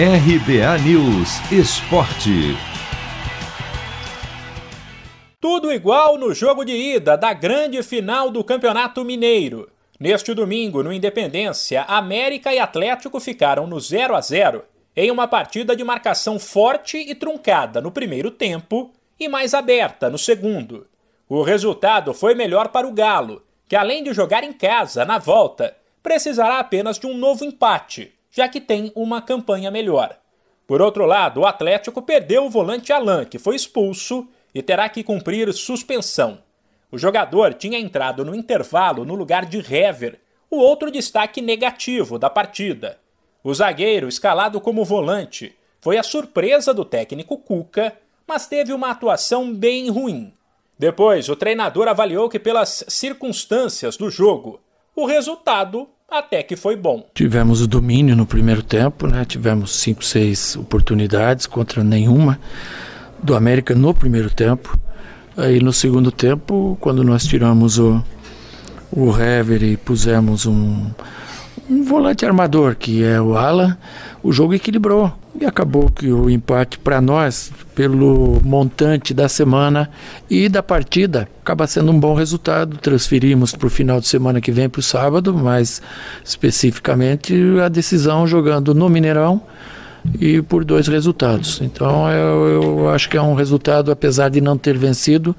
RBA News Esporte. Tudo igual no jogo de ida da grande final do Campeonato Mineiro. Neste domingo, no Independência, América e Atlético ficaram no 0 a 0 em uma partida de marcação forte e truncada no primeiro tempo e mais aberta no segundo. O resultado foi melhor para o Galo, que além de jogar em casa na volta, precisará apenas de um novo empate, já que tem uma campanha melhor. Por outro lado, o Atlético perdeu o volante Alain, que foi expulso e terá que cumprir suspensão. O jogador tinha entrado no intervalo no lugar de Hever, o outro destaque negativo da partida. O zagueiro, escalado como volante, foi a surpresa do técnico Cuca, mas teve uma atuação bem ruim. Depois, o treinador avaliou que, pelas circunstâncias do jogo, o resultado até que foi bom. Tivemos o domínio no primeiro tempo, né? tivemos cinco, seis oportunidades contra nenhuma do América no primeiro tempo. Aí no segundo tempo, quando nós tiramos o, o Hever e pusemos um, um volante armador, que é o Alan, o jogo equilibrou. E acabou que o empate para nós, pelo montante da semana e da partida, acaba sendo um bom resultado. Transferimos para o final de semana que vem para o sábado, mas especificamente a decisão jogando no Mineirão e por dois resultados. Então eu, eu acho que é um resultado, apesar de não ter vencido,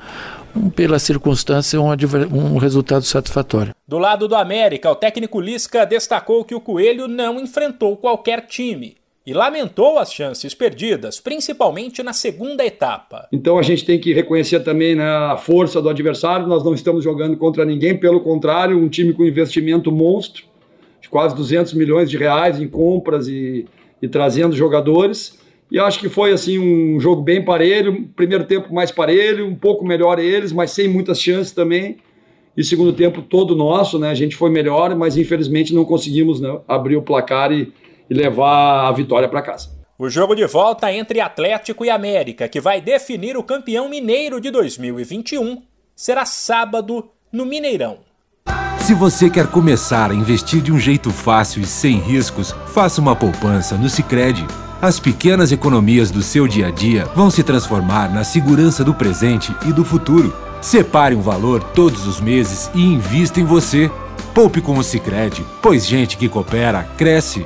pela circunstância, um, um, resultado satisfatório. Do lado do América, o técnico Lisca destacou que o Coelho não enfrentou qualquer time e lamentou as chances perdidas, principalmente na segunda etapa. Então a gente tem que reconhecer também né, a força do adversário. Nós não estamos jogando contra ninguém, pelo contrário, um time com investimento monstro, de quase 200 milhões de reais em compras e, e trazendo jogadores. E acho que foi assim um jogo bem parelho, primeiro tempo mais parelho, um pouco melhor eles, mas sem muitas chances também. E segundo tempo todo nosso, né? A gente foi melhor, mas infelizmente não conseguimos né, abrir o placar e e levar a vitória para casa. O jogo de volta entre Atlético e América, que vai definir o campeão mineiro de 2021, será sábado no Mineirão. Se você quer começar a investir de um jeito fácil e sem riscos, faça uma poupança no Sicredi. As pequenas economias do seu dia a dia vão se transformar na segurança do presente e do futuro. Separe um valor todos os meses e invista em você. Poupe com o Sicredi, pois gente que coopera cresce.